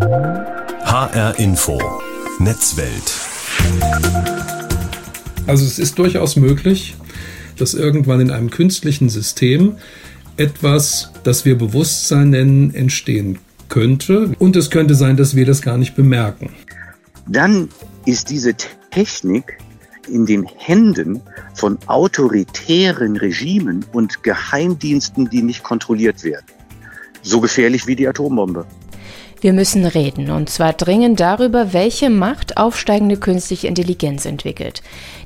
HR Info Netzwelt. Also es ist durchaus möglich, dass irgendwann in einem künstlichen System etwas, das wir Bewusstsein nennen, entstehen könnte. Und es könnte sein, dass wir das gar nicht bemerken. Dann ist diese Technik in den Händen von autoritären Regimen und Geheimdiensten, die nicht kontrolliert werden. So gefährlich wie die Atombombe. Wir müssen reden, und zwar dringend darüber, welche Macht aufsteigende künstliche Intelligenz entwickelt.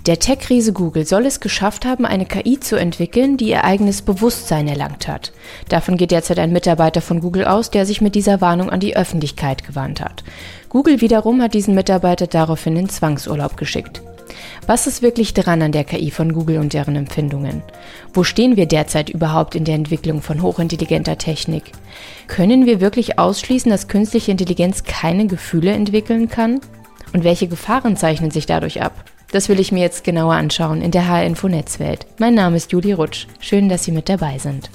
Der Tech-Riese Google soll es geschafft haben, eine KI zu entwickeln, die ihr eigenes Bewusstsein erlangt hat. Davon geht derzeit ein Mitarbeiter von Google aus, der sich mit dieser Warnung an die Öffentlichkeit gewandt hat. Google wiederum hat diesen Mitarbeiter daraufhin in Zwangsurlaub geschickt. Was ist wirklich dran an der KI von Google und deren Empfindungen? Wo stehen wir derzeit überhaupt in der Entwicklung von hochintelligenter Technik? Können wir wirklich ausschließen, dass künstliche Intelligenz keine Gefühle entwickeln kann? Und welche Gefahren zeichnen sich dadurch ab? Das will ich mir jetzt genauer anschauen in der HR-Info Netzwelt. Mein Name ist Julie Rutsch. Schön, dass Sie mit dabei sind.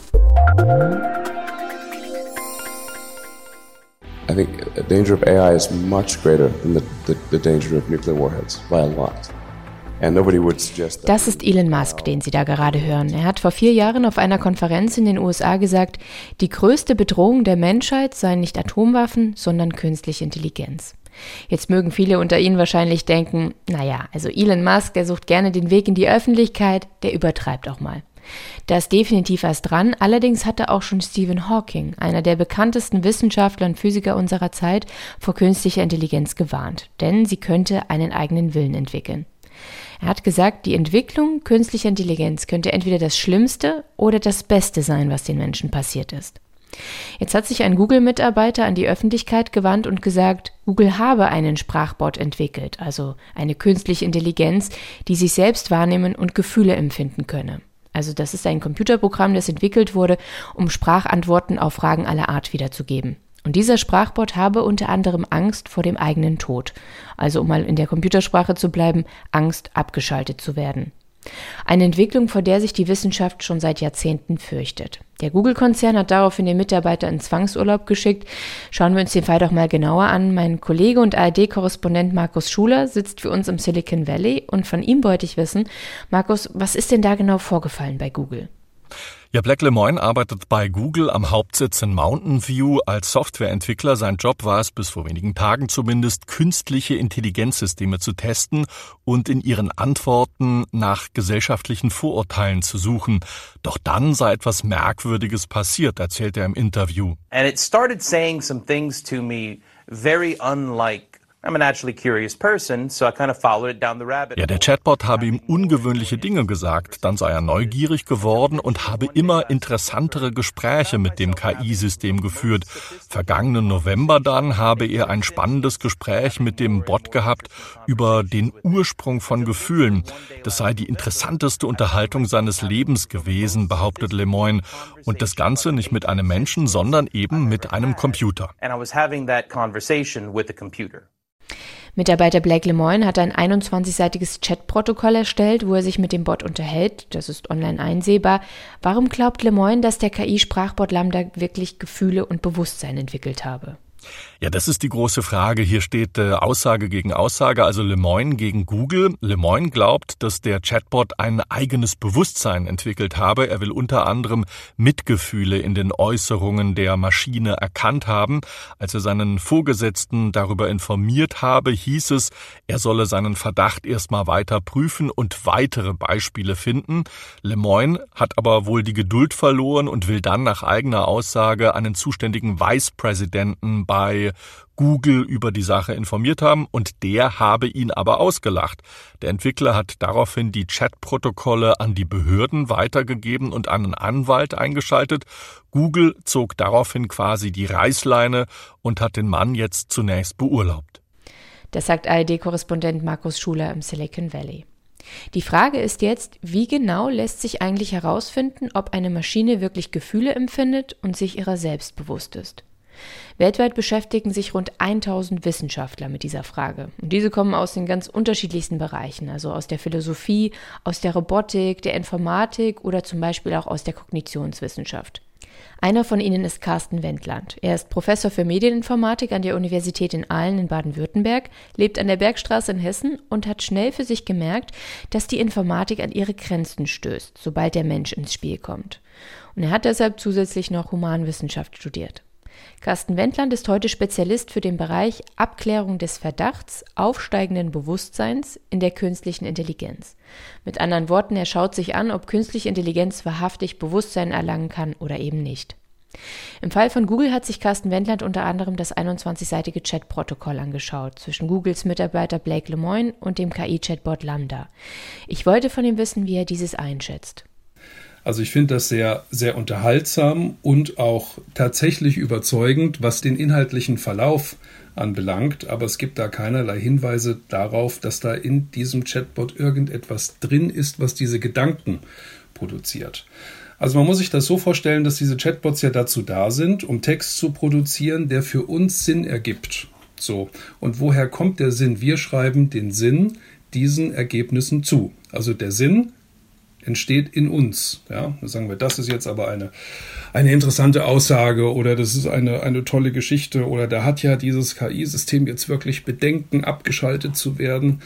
I think the danger of AI is much greater than the, the, the danger of nuclear warheads by a lot. Das ist Elon Musk, den Sie da gerade hören. Er hat vor vier Jahren auf einer Konferenz in den USA gesagt, die größte Bedrohung der Menschheit seien nicht Atomwaffen, sondern künstliche Intelligenz. Jetzt mögen viele unter Ihnen wahrscheinlich denken, naja, also Elon Musk, der sucht gerne den Weg in die Öffentlichkeit, der übertreibt auch mal. Da ist definitiv was dran, allerdings hatte auch schon Stephen Hawking, einer der bekanntesten Wissenschaftler und Physiker unserer Zeit, vor künstlicher Intelligenz gewarnt, denn sie könnte einen eigenen Willen entwickeln. Er hat gesagt, die Entwicklung künstlicher Intelligenz könnte entweder das Schlimmste oder das Beste sein, was den Menschen passiert ist. Jetzt hat sich ein Google-Mitarbeiter an die Öffentlichkeit gewandt und gesagt, Google habe einen Sprachbot entwickelt, also eine künstliche Intelligenz, die sich selbst wahrnehmen und Gefühle empfinden könne. Also das ist ein Computerprogramm, das entwickelt wurde, um Sprachantworten auf Fragen aller Art wiederzugeben. Und dieser Sprachbot habe unter anderem Angst vor dem eigenen Tod. Also um mal in der Computersprache zu bleiben, Angst abgeschaltet zu werden. Eine Entwicklung, vor der sich die Wissenschaft schon seit Jahrzehnten fürchtet. Der Google-Konzern hat daraufhin den Mitarbeiter in Zwangsurlaub geschickt. Schauen wir uns den Fall doch mal genauer an. Mein Kollege und ARD-Korrespondent Markus Schuler sitzt für uns im Silicon Valley und von ihm wollte ich wissen, Markus, was ist denn da genau vorgefallen bei Google? Ja, Black Lemoyne arbeitet bei Google am Hauptsitz in Mountain View als Softwareentwickler. Sein Job war es, bis vor wenigen Tagen zumindest, künstliche Intelligenzsysteme zu testen und in ihren Antworten nach gesellschaftlichen Vorurteilen zu suchen. Doch dann sei etwas Merkwürdiges passiert, erzählt er im Interview. And it started saying some things to me very unlike ja, der Chatbot habe ihm ungewöhnliche Dinge gesagt, dann sei er neugierig geworden und habe immer interessantere Gespräche mit dem KI-System geführt. Vergangenen November dann habe er ein spannendes Gespräch mit dem Bot gehabt über den Ursprung von Gefühlen. Das sei die interessanteste Unterhaltung seines Lebens gewesen, behauptet Lemoyne. Und das Ganze nicht mit einem Menschen, sondern eben mit einem Computer. Mitarbeiter Blake Lemoyne hat ein 21-seitiges Chatprotokoll erstellt, wo er sich mit dem Bot unterhält. Das ist online einsehbar. Warum glaubt Lemoyne, dass der KI-Sprachbot Lambda wirklich Gefühle und Bewusstsein entwickelt habe? Ja, das ist die große Frage. Hier steht äh, Aussage gegen Aussage, also Lemoyne gegen Google. Lemoyne glaubt, dass der Chatbot ein eigenes Bewusstsein entwickelt habe. Er will unter anderem Mitgefühle in den Äußerungen der Maschine erkannt haben. Als er seinen Vorgesetzten darüber informiert habe, hieß es, er solle seinen Verdacht erstmal weiter prüfen und weitere Beispiele finden. Lemoyne hat aber wohl die Geduld verloren und will dann nach eigener Aussage einen zuständigen Vice Presidenten bei Google über die Sache informiert haben und der habe ihn aber ausgelacht. Der Entwickler hat daraufhin die Chatprotokolle an die Behörden weitergegeben und einen Anwalt eingeschaltet. Google zog daraufhin quasi die Reißleine und hat den Mann jetzt zunächst beurlaubt. Das sagt ARD-Korrespondent Markus Schuler im Silicon Valley. Die Frage ist jetzt, wie genau lässt sich eigentlich herausfinden, ob eine Maschine wirklich Gefühle empfindet und sich ihrer selbst bewusst ist. Weltweit beschäftigen sich rund 1000 Wissenschaftler mit dieser Frage. Und diese kommen aus den ganz unterschiedlichsten Bereichen, also aus der Philosophie, aus der Robotik, der Informatik oder zum Beispiel auch aus der Kognitionswissenschaft. Einer von ihnen ist Carsten Wendland. Er ist Professor für Medieninformatik an der Universität in Aalen in Baden-Württemberg, lebt an der Bergstraße in Hessen und hat schnell für sich gemerkt, dass die Informatik an ihre Grenzen stößt, sobald der Mensch ins Spiel kommt. Und er hat deshalb zusätzlich noch Humanwissenschaft studiert. Carsten Wendland ist heute Spezialist für den Bereich Abklärung des Verdachts aufsteigenden Bewusstseins in der künstlichen Intelligenz. Mit anderen Worten, er schaut sich an, ob künstliche Intelligenz wahrhaftig Bewusstsein erlangen kann oder eben nicht. Im Fall von Google hat sich Carsten Wendland unter anderem das 21-seitige Chat-Protokoll angeschaut zwischen Googles Mitarbeiter Blake Lemoine und dem KI-Chatbot Lambda. Ich wollte von ihm wissen, wie er dieses einschätzt. Also ich finde das sehr, sehr unterhaltsam und auch tatsächlich überzeugend, was den inhaltlichen Verlauf anbelangt. Aber es gibt da keinerlei Hinweise darauf, dass da in diesem Chatbot irgendetwas drin ist, was diese Gedanken produziert. Also man muss sich das so vorstellen, dass diese Chatbots ja dazu da sind, um Text zu produzieren, der für uns Sinn ergibt. So. Und woher kommt der Sinn? Wir schreiben den Sinn diesen Ergebnissen zu. Also der Sinn entsteht in uns. Ja, da sagen wir, das ist jetzt aber eine, eine interessante Aussage oder das ist eine, eine tolle Geschichte oder da hat ja dieses KI-System jetzt wirklich Bedenken, abgeschaltet zu werden.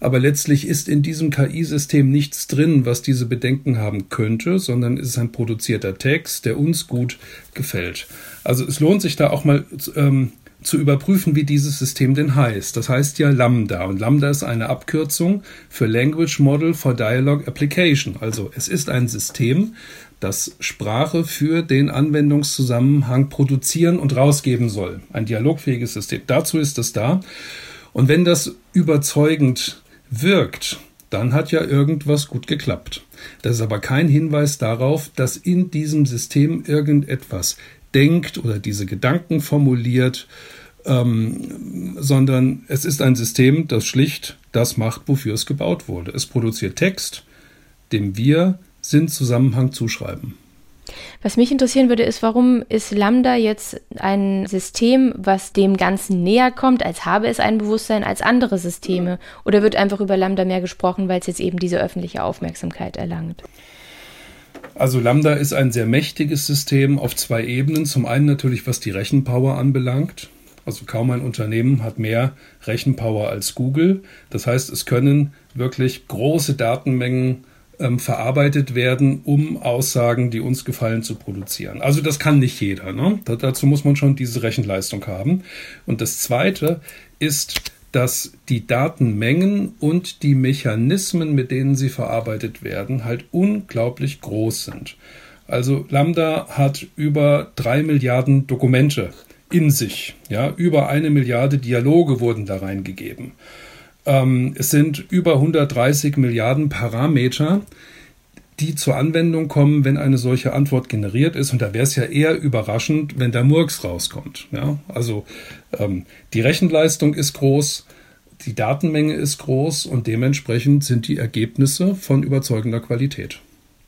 Aber letztlich ist in diesem KI-System nichts drin, was diese Bedenken haben könnte, sondern es ist ein produzierter Text, der uns gut gefällt. Also es lohnt sich da auch mal ähm, zu überprüfen, wie dieses System denn heißt. Das heißt ja Lambda und Lambda ist eine Abkürzung für Language Model for Dialogue Application. Also es ist ein System, das Sprache für den Anwendungszusammenhang produzieren und rausgeben soll. Ein dialogfähiges System. Dazu ist es da. Und wenn das überzeugend wirkt, dann hat ja irgendwas gut geklappt. Das ist aber kein Hinweis darauf, dass in diesem System irgendetwas denkt oder diese Gedanken formuliert, ähm, sondern es ist ein System, das schlicht das macht, wofür es gebaut wurde. Es produziert Text, dem wir Sinnzusammenhang zuschreiben. Was mich interessieren würde, ist, warum ist Lambda jetzt ein System, was dem Ganzen näher kommt, als habe es ein Bewusstsein als andere Systeme? Oder wird einfach über Lambda mehr gesprochen, weil es jetzt eben diese öffentliche Aufmerksamkeit erlangt? Also Lambda ist ein sehr mächtiges System auf zwei Ebenen. Zum einen natürlich, was die Rechenpower anbelangt. Also kaum ein Unternehmen hat mehr Rechenpower als Google. Das heißt, es können wirklich große Datenmengen ähm, verarbeitet werden, um Aussagen, die uns gefallen, zu produzieren. Also das kann nicht jeder. Ne? Da, dazu muss man schon diese Rechenleistung haben. Und das Zweite ist, dass die Datenmengen und die Mechanismen, mit denen sie verarbeitet werden, halt unglaublich groß sind. Also Lambda hat über drei Milliarden Dokumente in sich. Ja, über eine Milliarde Dialoge wurden da reingegeben. Ähm, es sind über 130 Milliarden Parameter, die zur Anwendung kommen, wenn eine solche Antwort generiert ist. Und da wäre es ja eher überraschend, wenn da Murks rauskommt. Ja? Also ähm, die Rechenleistung ist groß, die Datenmenge ist groß und dementsprechend sind die Ergebnisse von überzeugender Qualität.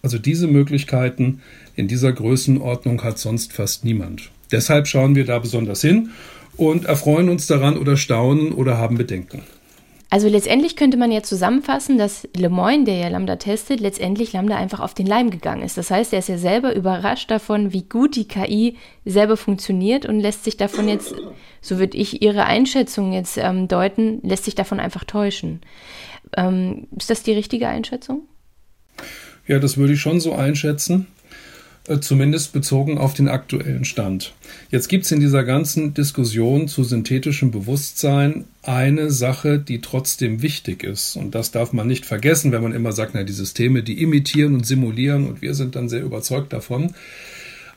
Also diese Möglichkeiten in dieser Größenordnung hat sonst fast niemand. Deshalb schauen wir da besonders hin und erfreuen uns daran oder staunen oder haben Bedenken. Also letztendlich könnte man ja zusammenfassen, dass Lemoyne, der ja Lambda testet, letztendlich Lambda einfach auf den Leim gegangen ist. Das heißt, er ist ja selber überrascht davon, wie gut die KI selber funktioniert und lässt sich davon jetzt, so würde ich Ihre Einschätzung jetzt ähm, deuten, lässt sich davon einfach täuschen. Ähm, ist das die richtige Einschätzung? Ja, das würde ich schon so einschätzen. Äh, zumindest bezogen auf den aktuellen Stand. Jetzt gibt es in dieser ganzen Diskussion zu synthetischem Bewusstsein eine Sache, die trotzdem wichtig ist. Und das darf man nicht vergessen, wenn man immer sagt, na, die Systeme, die imitieren und simulieren und wir sind dann sehr überzeugt davon.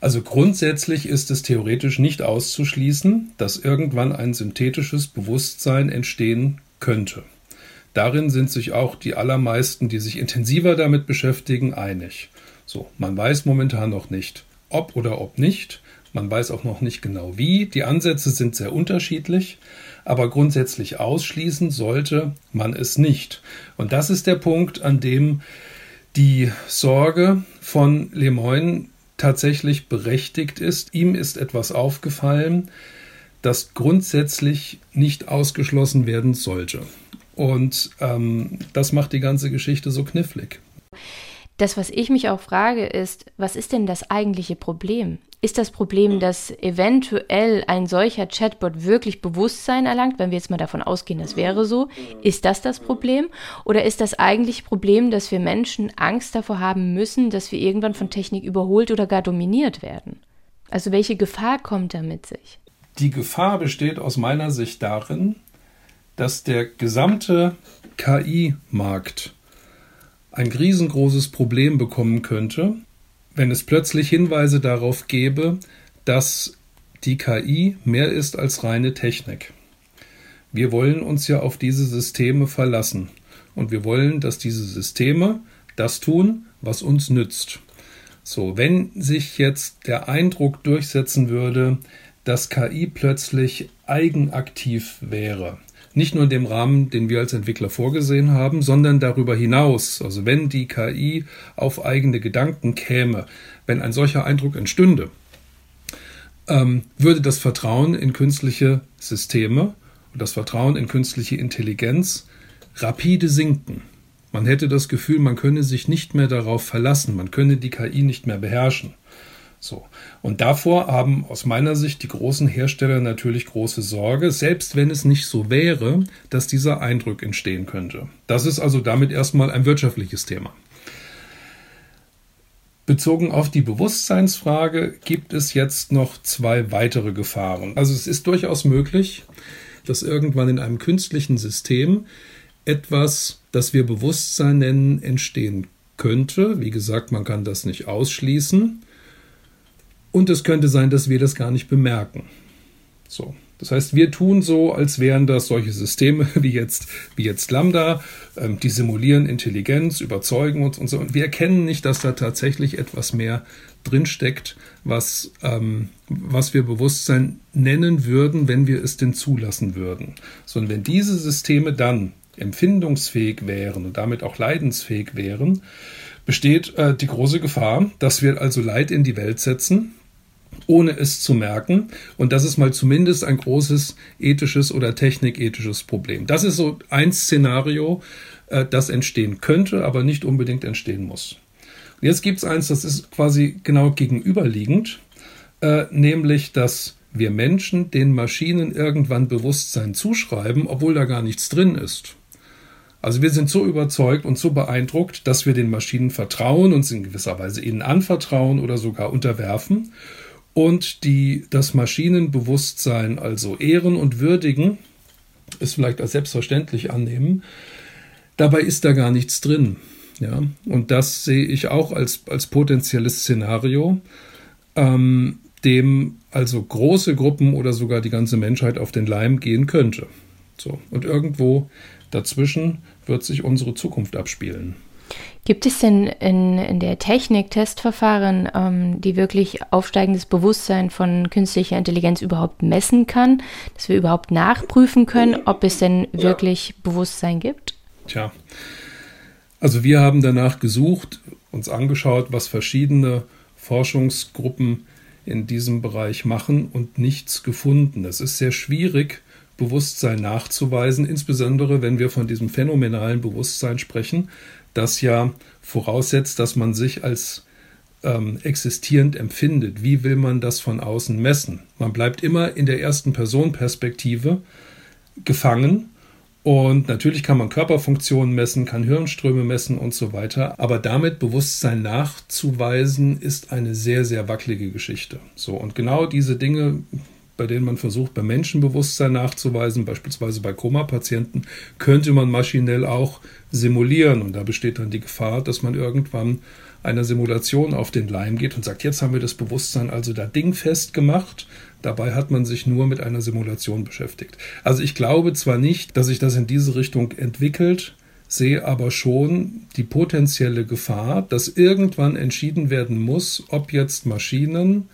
Also grundsätzlich ist es theoretisch nicht auszuschließen, dass irgendwann ein synthetisches Bewusstsein entstehen könnte. Darin sind sich auch die allermeisten, die sich intensiver damit beschäftigen, einig. So, man weiß momentan noch nicht, ob oder ob nicht. Man weiß auch noch nicht genau wie. Die Ansätze sind sehr unterschiedlich, aber grundsätzlich ausschließen sollte man es nicht. Und das ist der Punkt, an dem die Sorge von Lemoyne tatsächlich berechtigt ist. Ihm ist etwas aufgefallen, das grundsätzlich nicht ausgeschlossen werden sollte. Und ähm, das macht die ganze Geschichte so knifflig. Das, was ich mich auch frage, ist, was ist denn das eigentliche Problem? Ist das Problem, dass eventuell ein solcher Chatbot wirklich Bewusstsein erlangt, wenn wir jetzt mal davon ausgehen, das wäre so? Ist das das Problem? Oder ist das eigentliche Problem, dass wir Menschen Angst davor haben müssen, dass wir irgendwann von Technik überholt oder gar dominiert werden? Also welche Gefahr kommt da mit sich? Die Gefahr besteht aus meiner Sicht darin, dass der gesamte KI-Markt ein riesengroßes Problem bekommen könnte, wenn es plötzlich Hinweise darauf gäbe, dass die KI mehr ist als reine Technik. Wir wollen uns ja auf diese Systeme verlassen und wir wollen, dass diese Systeme das tun, was uns nützt. So, wenn sich jetzt der Eindruck durchsetzen würde, dass KI plötzlich eigenaktiv wäre, nicht nur in dem Rahmen, den wir als Entwickler vorgesehen haben, sondern darüber hinaus. Also wenn die KI auf eigene Gedanken käme, wenn ein solcher Eindruck entstünde, ähm, würde das Vertrauen in künstliche Systeme und das Vertrauen in künstliche Intelligenz rapide sinken. Man hätte das Gefühl, man könne sich nicht mehr darauf verlassen, man könne die KI nicht mehr beherrschen. So. Und davor haben aus meiner Sicht die großen Hersteller natürlich große Sorge, selbst wenn es nicht so wäre, dass dieser Eindruck entstehen könnte. Das ist also damit erstmal ein wirtschaftliches Thema. Bezogen auf die Bewusstseinsfrage gibt es jetzt noch zwei weitere Gefahren. Also es ist durchaus möglich, dass irgendwann in einem künstlichen System etwas, das wir Bewusstsein nennen, entstehen könnte. Wie gesagt, man kann das nicht ausschließen. Und es könnte sein, dass wir das gar nicht bemerken. So. Das heißt, wir tun so, als wären das solche Systeme wie jetzt, wie jetzt Lambda, ähm, die simulieren Intelligenz, überzeugen uns und so. Und wir erkennen nicht, dass da tatsächlich etwas mehr drinsteckt, was, ähm, was wir Bewusstsein nennen würden, wenn wir es denn zulassen würden. Sondern wenn diese Systeme dann empfindungsfähig wären und damit auch leidensfähig wären, besteht äh, die große Gefahr, dass wir also Leid in die Welt setzen, ohne es zu merken. Und das ist mal zumindest ein großes ethisches oder technikethisches Problem. Das ist so ein Szenario, äh, das entstehen könnte, aber nicht unbedingt entstehen muss. Und jetzt gibt es eins, das ist quasi genau gegenüberliegend, äh, nämlich dass wir Menschen den Maschinen irgendwann Bewusstsein zuschreiben, obwohl da gar nichts drin ist. Also wir sind so überzeugt und so beeindruckt, dass wir den Maschinen vertrauen, uns in gewisser Weise ihnen anvertrauen oder sogar unterwerfen und die das Maschinenbewusstsein also ehren und würdigen, es vielleicht als selbstverständlich annehmen. Dabei ist da gar nichts drin. Ja, und das sehe ich auch als, als potenzielles Szenario, ähm, dem also große Gruppen oder sogar die ganze Menschheit auf den Leim gehen könnte. So. Und irgendwo dazwischen wird sich unsere Zukunft abspielen. Gibt es denn in, in der Technik Testverfahren, ähm, die wirklich aufsteigendes Bewusstsein von künstlicher Intelligenz überhaupt messen kann, dass wir überhaupt nachprüfen können, ob es denn wirklich Bewusstsein gibt? Tja, also wir haben danach gesucht, uns angeschaut, was verschiedene Forschungsgruppen in diesem Bereich machen und nichts gefunden. Es ist sehr schwierig, Bewusstsein nachzuweisen, insbesondere wenn wir von diesem phänomenalen Bewusstsein sprechen, das ja voraussetzt, dass man sich als ähm, existierend empfindet. Wie will man das von außen messen? Man bleibt immer in der ersten Person-Perspektive gefangen und natürlich kann man Körperfunktionen messen, kann Hirnströme messen und so weiter. Aber damit Bewusstsein nachzuweisen, ist eine sehr, sehr wackelige Geschichte. So, und genau diese Dinge bei denen man versucht, bei Menschen Bewusstsein nachzuweisen, beispielsweise bei Koma-Patienten, könnte man maschinell auch simulieren. Und da besteht dann die Gefahr, dass man irgendwann einer Simulation auf den Leim geht und sagt, jetzt haben wir das Bewusstsein also da dingfest gemacht. Dabei hat man sich nur mit einer Simulation beschäftigt. Also ich glaube zwar nicht, dass sich das in diese Richtung entwickelt, sehe aber schon die potenzielle Gefahr, dass irgendwann entschieden werden muss, ob jetzt Maschinen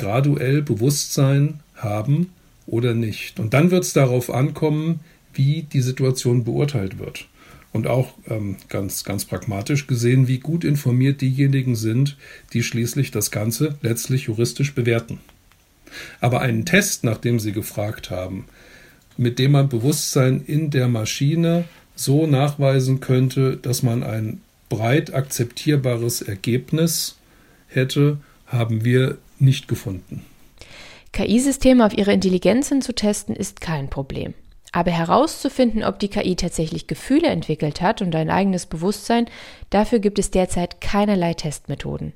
graduell Bewusstsein haben oder nicht. Und dann wird es darauf ankommen, wie die Situation beurteilt wird. Und auch ähm, ganz, ganz pragmatisch gesehen, wie gut informiert diejenigen sind, die schließlich das Ganze letztlich juristisch bewerten. Aber einen Test, nach dem Sie gefragt haben, mit dem man Bewusstsein in der Maschine so nachweisen könnte, dass man ein breit akzeptierbares Ergebnis hätte, haben wir nicht gefunden. KI-Systeme auf ihre Intelligenz hin zu testen, ist kein Problem. Aber herauszufinden, ob die KI tatsächlich Gefühle entwickelt hat und ein eigenes Bewusstsein, dafür gibt es derzeit keinerlei Testmethoden.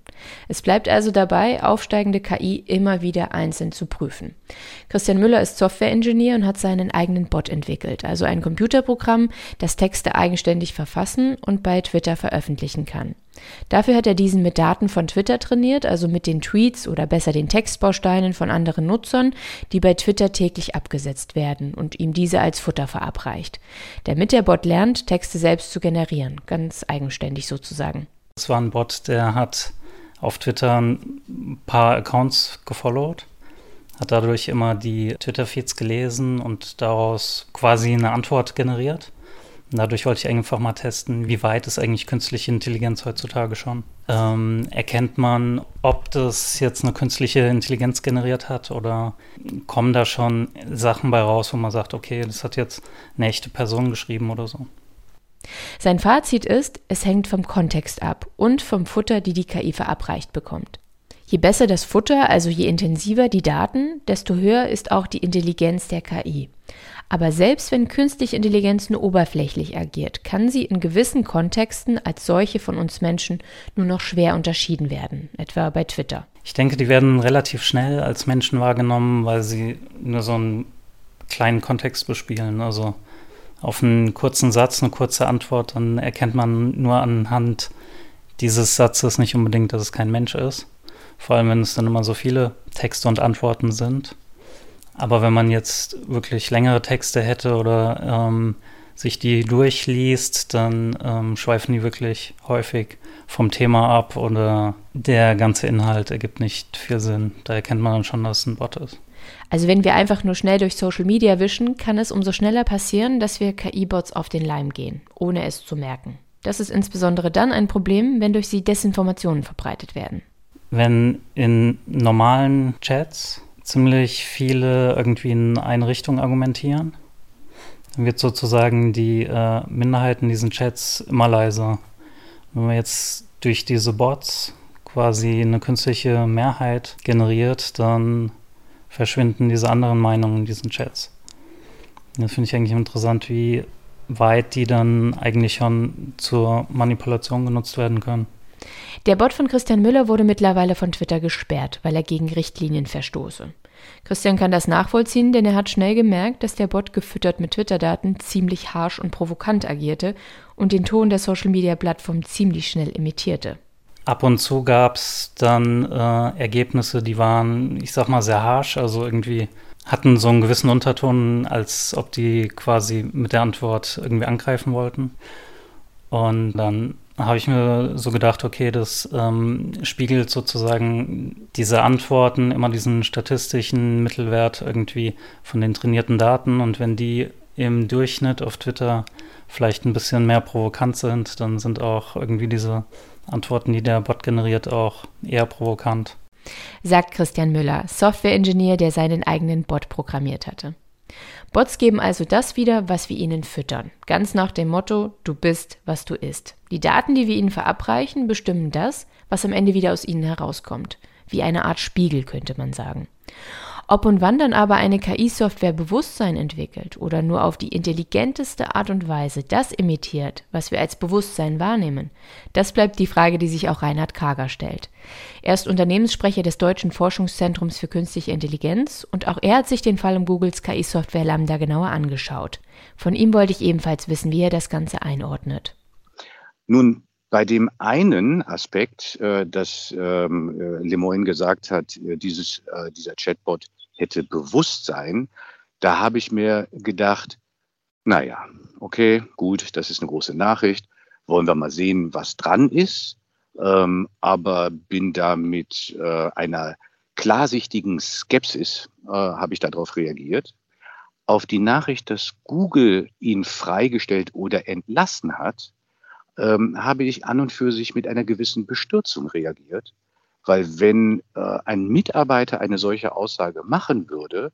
Es bleibt also dabei, aufsteigende KI immer wieder einzeln zu prüfen. Christian Müller ist Softwareingenieur und hat seinen eigenen Bot entwickelt, also ein Computerprogramm, das Texte eigenständig verfassen und bei Twitter veröffentlichen kann. Dafür hat er diesen mit Daten von Twitter trainiert, also mit den Tweets oder besser den Textbausteinen von anderen Nutzern, die bei Twitter täglich abgesetzt werden und ihm diese als Futter verabreicht. Damit der Bot lernt, Texte selbst zu generieren, ganz eigenständig sozusagen. Es war ein Bot, der hat auf Twitter ein paar Accounts gefollowt, hat dadurch immer die Twitter-Feeds gelesen und daraus quasi eine Antwort generiert. Dadurch wollte ich einfach mal testen, wie weit ist eigentlich künstliche Intelligenz heutzutage schon. Ähm, erkennt man, ob das jetzt eine künstliche Intelligenz generiert hat oder kommen da schon Sachen bei raus, wo man sagt, okay, das hat jetzt eine echte Person geschrieben oder so. Sein Fazit ist, es hängt vom Kontext ab und vom Futter, die die KI verabreicht bekommt. Je besser das Futter, also je intensiver die Daten, desto höher ist auch die Intelligenz der KI. Aber selbst wenn künstliche Intelligenz nur oberflächlich agiert, kann sie in gewissen Kontexten als solche von uns Menschen nur noch schwer unterschieden werden, etwa bei Twitter. Ich denke, die werden relativ schnell als Menschen wahrgenommen, weil sie nur so einen kleinen Kontext bespielen. Also auf einen kurzen Satz, eine kurze Antwort, dann erkennt man nur anhand dieses Satzes nicht unbedingt, dass es kein Mensch ist. Vor allem, wenn es dann immer so viele Texte und Antworten sind. Aber wenn man jetzt wirklich längere Texte hätte oder ähm, sich die durchliest, dann ähm, schweifen die wirklich häufig vom Thema ab oder der ganze Inhalt ergibt nicht viel Sinn. Da erkennt man dann schon, dass es ein Bot ist. Also wenn wir einfach nur schnell durch Social Media wischen, kann es umso schneller passieren, dass wir KI-Bots auf den Leim gehen, ohne es zu merken. Das ist insbesondere dann ein Problem, wenn durch sie Desinformationen verbreitet werden. Wenn in normalen Chats ziemlich viele irgendwie in eine Richtung argumentieren. Dann wird sozusagen die äh, Minderheit in diesen Chats immer leiser. Wenn man jetzt durch diese Bots quasi eine künstliche Mehrheit generiert, dann verschwinden diese anderen Meinungen in diesen Chats. Das finde ich eigentlich interessant, wie weit die dann eigentlich schon zur Manipulation genutzt werden können. Der Bot von Christian Müller wurde mittlerweile von Twitter gesperrt, weil er gegen Richtlinien verstoße. Christian kann das nachvollziehen, denn er hat schnell gemerkt, dass der Bot gefüttert mit Twitter-Daten ziemlich harsh und provokant agierte und den Ton der Social-Media-Plattform ziemlich schnell imitierte. Ab und zu gab es dann äh, Ergebnisse, die waren, ich sag mal, sehr harsh, also irgendwie hatten so einen gewissen Unterton, als ob die quasi mit der Antwort irgendwie angreifen wollten. Und dann habe ich mir so gedacht, okay, das ähm, spiegelt sozusagen diese Antworten immer diesen statistischen Mittelwert irgendwie von den trainierten Daten. Und wenn die im Durchschnitt auf Twitter vielleicht ein bisschen mehr provokant sind, dann sind auch irgendwie diese Antworten, die der Bot generiert, auch eher provokant. Sagt Christian Müller, Softwareingenieur, der seinen eigenen Bot programmiert hatte. Bots geben also das wieder, was wir ihnen füttern. Ganz nach dem Motto, du bist, was du isst. Die Daten, die wir ihnen verabreichen, bestimmen das, was am Ende wieder aus ihnen herauskommt. Wie eine Art Spiegel, könnte man sagen. Ob und wann dann aber eine KI-Software Bewusstsein entwickelt oder nur auf die intelligenteste Art und Weise das imitiert, was wir als Bewusstsein wahrnehmen, das bleibt die Frage, die sich auch Reinhard Kager stellt. Er ist Unternehmenssprecher des Deutschen Forschungszentrums für künstliche Intelligenz und auch er hat sich den Fall um Googles KI-Software Lambda genauer angeschaut. Von ihm wollte ich ebenfalls wissen, wie er das Ganze einordnet. Nun, bei dem einen Aspekt, äh, dass ähm, äh, Lemoyne gesagt hat, äh, dieses, äh, dieser Chatbot hätte Bewusstsein, da habe ich mir gedacht, naja, okay, gut, das ist eine große Nachricht. Wollen wir mal sehen, was dran ist. Ähm, aber bin da mit äh, einer klarsichtigen Skepsis, äh, habe ich darauf reagiert. Auf die Nachricht, dass Google ihn freigestellt oder entlassen hat, ähm, habe ich an und für sich mit einer gewissen Bestürzung reagiert. Weil wenn äh, ein Mitarbeiter eine solche Aussage machen würde,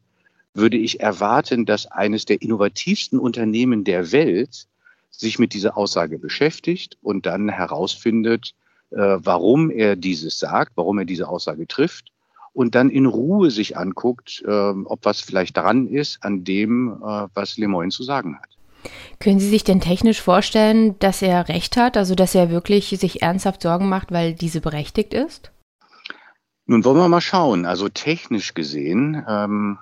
würde ich erwarten, dass eines der innovativsten Unternehmen der Welt sich mit dieser Aussage beschäftigt und dann herausfindet, äh, warum er dieses sagt, warum er diese Aussage trifft und dann in Ruhe sich anguckt, äh, ob was vielleicht dran ist an dem, äh, was Lemoyne zu sagen hat. Können Sie sich denn technisch vorstellen, dass er recht hat, also dass er wirklich sich ernsthaft Sorgen macht, weil diese berechtigt ist? Nun wollen wir mal schauen. Also technisch gesehen ähm,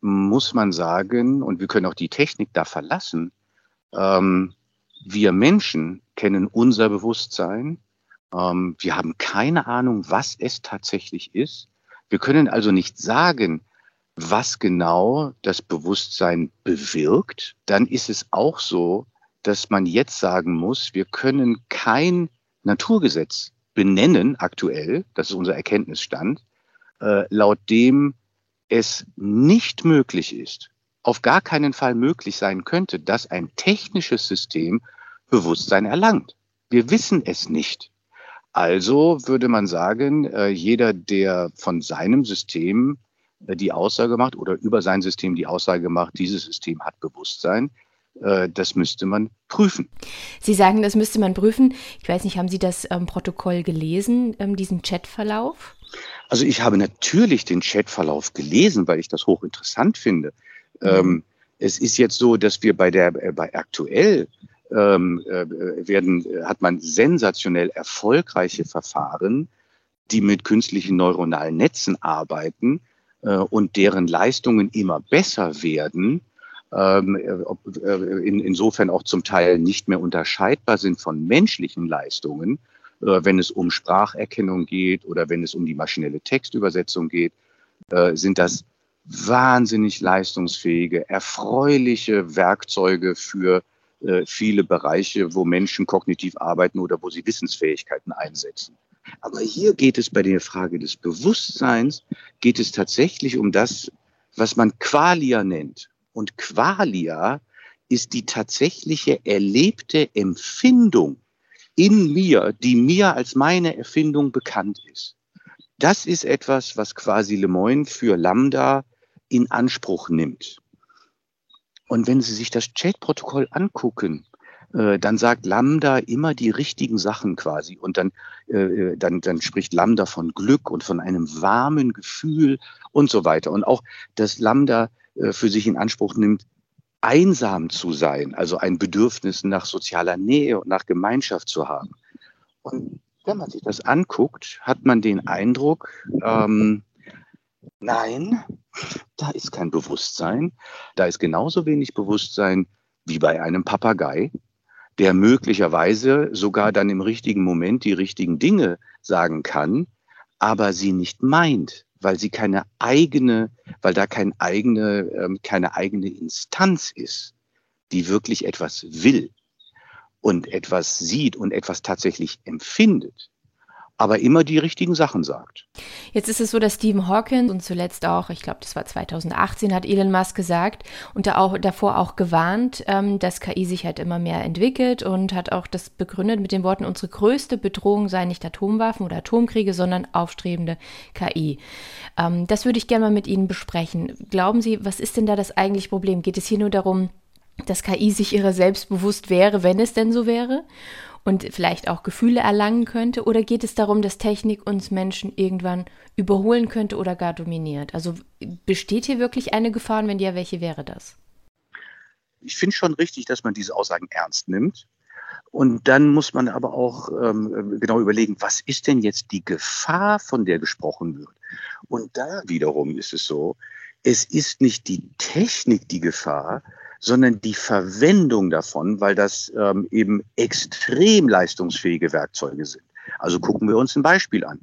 muss man sagen, und wir können auch die Technik da verlassen, ähm, wir Menschen kennen unser Bewusstsein. Ähm, wir haben keine Ahnung, was es tatsächlich ist. Wir können also nicht sagen, was genau das Bewusstsein bewirkt. Dann ist es auch so, dass man jetzt sagen muss, wir können kein Naturgesetz benennen aktuell, das ist unser Erkenntnisstand, äh, laut dem es nicht möglich ist, auf gar keinen Fall möglich sein könnte, dass ein technisches System Bewusstsein erlangt. Wir wissen es nicht. Also würde man sagen, äh, jeder, der von seinem System die Aussage macht oder über sein System die Aussage macht, dieses System hat Bewusstsein, äh, das müsste man prüfen. Sie sagen, das müsste man prüfen. Ich weiß nicht, haben Sie das ähm, Protokoll gelesen, ähm, diesen Chatverlauf? Also ich habe natürlich den Chatverlauf gelesen, weil ich das hochinteressant finde. Mhm. Ähm, es ist jetzt so, dass wir bei der äh, bei aktuell ähm, äh, werden hat man sensationell erfolgreiche Verfahren, die mit künstlichen neuronalen Netzen arbeiten äh, und deren Leistungen immer besser werden ähm, äh, in, insofern auch zum Teil nicht mehr unterscheidbar sind von menschlichen Leistungen, äh, wenn es um Spracherkennung geht oder wenn es um die maschinelle Textübersetzung geht, äh, sind das wahnsinnig leistungsfähige, erfreuliche Werkzeuge für äh, viele Bereiche, wo Menschen kognitiv arbeiten oder wo sie Wissensfähigkeiten einsetzen. Aber hier geht es bei der Frage des Bewusstseins, geht es tatsächlich um das, was man Qualia nennt. Und Qualia ist die tatsächliche erlebte Empfindung in mir, die mir als meine Erfindung bekannt ist. Das ist etwas, was quasi Lemoyne für Lambda in Anspruch nimmt. Und wenn Sie sich das Chat-Protokoll angucken, äh, dann sagt Lambda immer die richtigen Sachen quasi. Und dann, äh, dann, dann spricht Lambda von Glück und von einem warmen Gefühl und so weiter. Und auch, dass Lambda äh, für sich in Anspruch nimmt, einsam zu sein, also ein Bedürfnis nach sozialer Nähe und nach Gemeinschaft zu haben. Und wenn man sich das anguckt, hat man den Eindruck, ähm, nein, da ist kein Bewusstsein, da ist genauso wenig Bewusstsein wie bei einem Papagei, der möglicherweise sogar dann im richtigen Moment die richtigen Dinge sagen kann, aber sie nicht meint, weil sie keine eigene, weil da kein eigene, ähm, keine eigene Instanz ist, die wirklich etwas will und etwas sieht und etwas tatsächlich empfindet aber immer die richtigen Sachen sagt. Jetzt ist es so, dass Stephen Hawking und zuletzt auch, ich glaube, das war 2018, hat Elon Musk gesagt und da auch, davor auch gewarnt, ähm, dass KI sich halt immer mehr entwickelt und hat auch das begründet mit den Worten, unsere größte Bedrohung sei nicht Atomwaffen oder Atomkriege, sondern aufstrebende KI. Ähm, das würde ich gerne mal mit Ihnen besprechen. Glauben Sie, was ist denn da das eigentliche Problem? Geht es hier nur darum, dass KI sich ihrer selbst bewusst wäre, wenn es denn so wäre? Und vielleicht auch Gefühle erlangen könnte? Oder geht es darum, dass Technik uns Menschen irgendwann überholen könnte oder gar dominiert? Also besteht hier wirklich eine Gefahr und wenn ja, welche wäre das? Ich finde schon richtig, dass man diese Aussagen ernst nimmt. Und dann muss man aber auch ähm, genau überlegen, was ist denn jetzt die Gefahr, von der gesprochen wird? Und da wiederum ist es so, es ist nicht die Technik die Gefahr, sondern die Verwendung davon, weil das ähm, eben extrem leistungsfähige Werkzeuge sind. Also gucken wir uns ein Beispiel an.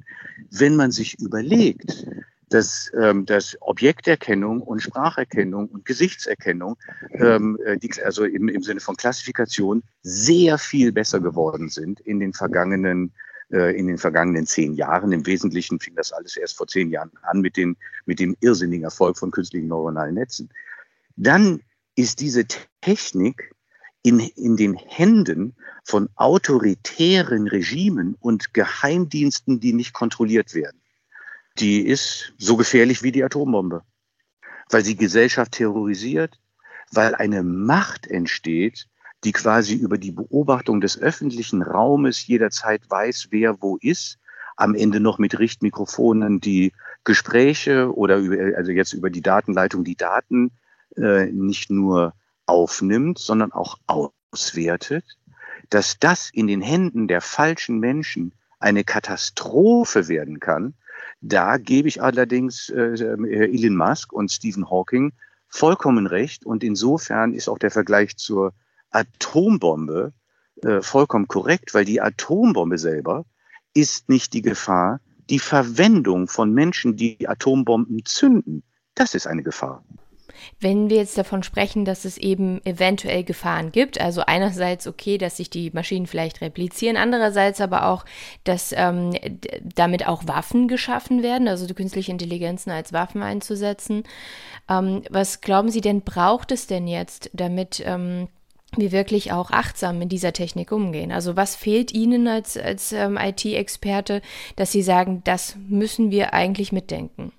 Wenn man sich überlegt, dass, ähm, dass Objekterkennung und Spracherkennung und Gesichtserkennung, ähm, äh, die, also im, im Sinne von Klassifikation, sehr viel besser geworden sind in den vergangenen äh, in den vergangenen zehn Jahren. Im Wesentlichen fing das alles erst vor zehn Jahren an mit, den, mit dem irrsinnigen Erfolg von künstlichen neuronalen Netzen. Dann ist diese Technik in, in den Händen von autoritären Regimen und Geheimdiensten, die nicht kontrolliert werden. Die ist so gefährlich wie die Atombombe, weil sie Gesellschaft terrorisiert, weil eine Macht entsteht, die quasi über die Beobachtung des öffentlichen Raumes jederzeit weiß, wer wo ist, am Ende noch mit Richtmikrofonen die Gespräche oder über, also jetzt über die Datenleitung die Daten äh, nicht nur aufnimmt, sondern auch auswertet, dass das in den Händen der falschen Menschen eine Katastrophe werden kann, da gebe ich allerdings äh, Elon Musk und Stephen Hawking vollkommen recht. Und insofern ist auch der Vergleich zur Atombombe äh, vollkommen korrekt, weil die Atombombe selber ist nicht die Gefahr. Die Verwendung von Menschen, die Atombomben zünden, das ist eine Gefahr. Wenn wir jetzt davon sprechen, dass es eben eventuell Gefahren gibt, also einerseits okay, dass sich die Maschinen vielleicht replizieren, andererseits aber auch, dass ähm, damit auch Waffen geschaffen werden, also die künstliche Intelligenzen als Waffen einzusetzen. Ähm, was glauben Sie denn, braucht es denn jetzt, damit ähm, wir wirklich auch achtsam mit dieser Technik umgehen. Also was fehlt Ihnen als, als ähm, IT-Experte, dass Sie sagen, das müssen wir eigentlich mitdenken?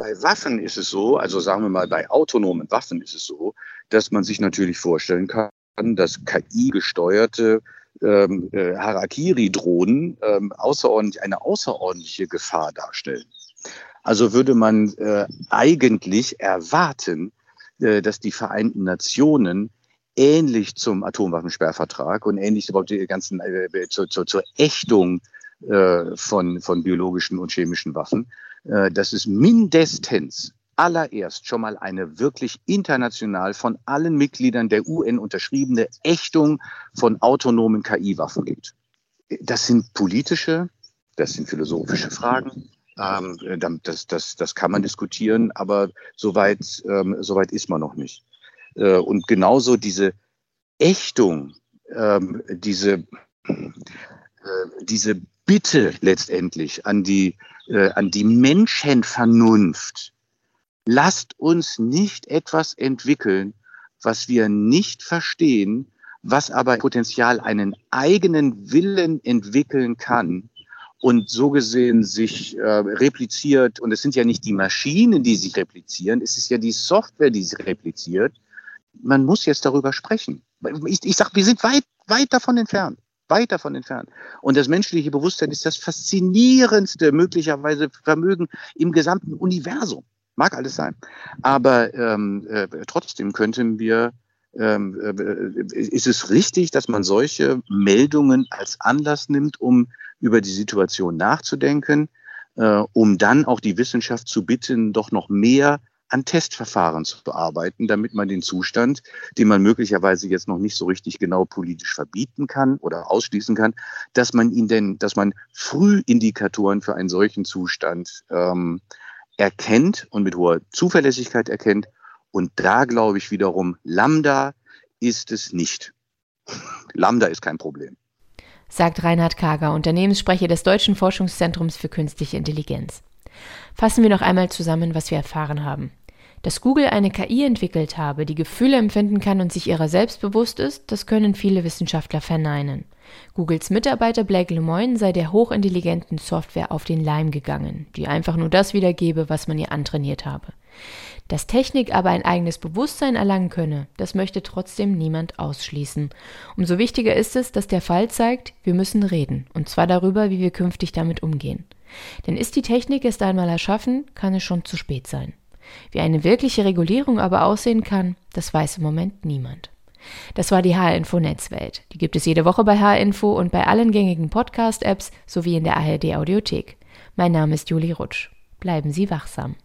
Bei Waffen ist es so, also sagen wir mal, bei autonomen Waffen ist es so, dass man sich natürlich vorstellen kann, dass KI-gesteuerte ähm, äh, Harakiri-Drohnen ähm, außerordentlich, eine außerordentliche Gefahr darstellen. Also würde man äh, eigentlich erwarten, äh, dass die Vereinten Nationen ähnlich zum Atomwaffensperrvertrag und ähnlich überhaupt die ganzen äh, zur, zur, zur Ächtung äh, von, von biologischen und chemischen Waffen, äh, dass es mindestens allererst schon mal eine wirklich international von allen Mitgliedern der UN unterschriebene Ächtung von autonomen KI-Waffen gibt. Das sind politische, das sind philosophische Fragen. Ähm, das, das, das kann man diskutieren, aber soweit, ähm, soweit ist man noch nicht. Äh, und genauso diese Ächtung, ähm, diese, äh, diese Bitte letztendlich an die, äh, an die Menschenvernunft. Lasst uns nicht etwas entwickeln, was wir nicht verstehen, was aber Potenzial einen eigenen Willen entwickeln kann und so gesehen sich äh, repliziert. Und es sind ja nicht die Maschinen, die sich replizieren, es ist ja die Software, die sich repliziert man muss jetzt darüber sprechen. Ich, ich sage, wir sind weit, weit davon entfernt. Weit davon entfernt. Und das menschliche Bewusstsein ist das faszinierendste möglicherweise Vermögen im gesamten Universum. Mag alles sein. Aber ähm, äh, trotzdem könnten wir, ähm, äh, ist es richtig, dass man solche Meldungen als Anlass nimmt, um über die Situation nachzudenken, äh, um dann auch die Wissenschaft zu bitten, doch noch mehr an Testverfahren zu bearbeiten, damit man den Zustand, den man möglicherweise jetzt noch nicht so richtig genau politisch verbieten kann oder ausschließen kann, dass man ihn denn, dass man Frühindikatoren für einen solchen Zustand ähm, erkennt und mit hoher Zuverlässigkeit erkennt. Und da glaube ich wiederum, Lambda ist es nicht. Lambda ist kein Problem. Sagt Reinhard Kager, Unternehmenssprecher des Deutschen Forschungszentrums für künstliche Intelligenz. Fassen wir noch einmal zusammen, was wir erfahren haben. Dass Google eine KI entwickelt habe, die Gefühle empfinden kann und sich ihrer selbst bewusst ist, das können viele Wissenschaftler verneinen. Googles Mitarbeiter Blake Lemoine sei der hochintelligenten Software auf den Leim gegangen, die einfach nur das wiedergebe, was man ihr antrainiert habe. Dass Technik aber ein eigenes Bewusstsein erlangen könne, das möchte trotzdem niemand ausschließen. Umso wichtiger ist es, dass der Fall zeigt, wir müssen reden, und zwar darüber, wie wir künftig damit umgehen. Denn ist die Technik erst einmal erschaffen, kann es schon zu spät sein. Wie eine wirkliche Regulierung aber aussehen kann, das weiß im Moment niemand. Das war die HR-Info Netzwelt. Die gibt es jede Woche bei HR-Info und bei allen gängigen Podcast-Apps sowie in der ARD-Audiothek. Mein Name ist Juli Rutsch. Bleiben Sie wachsam.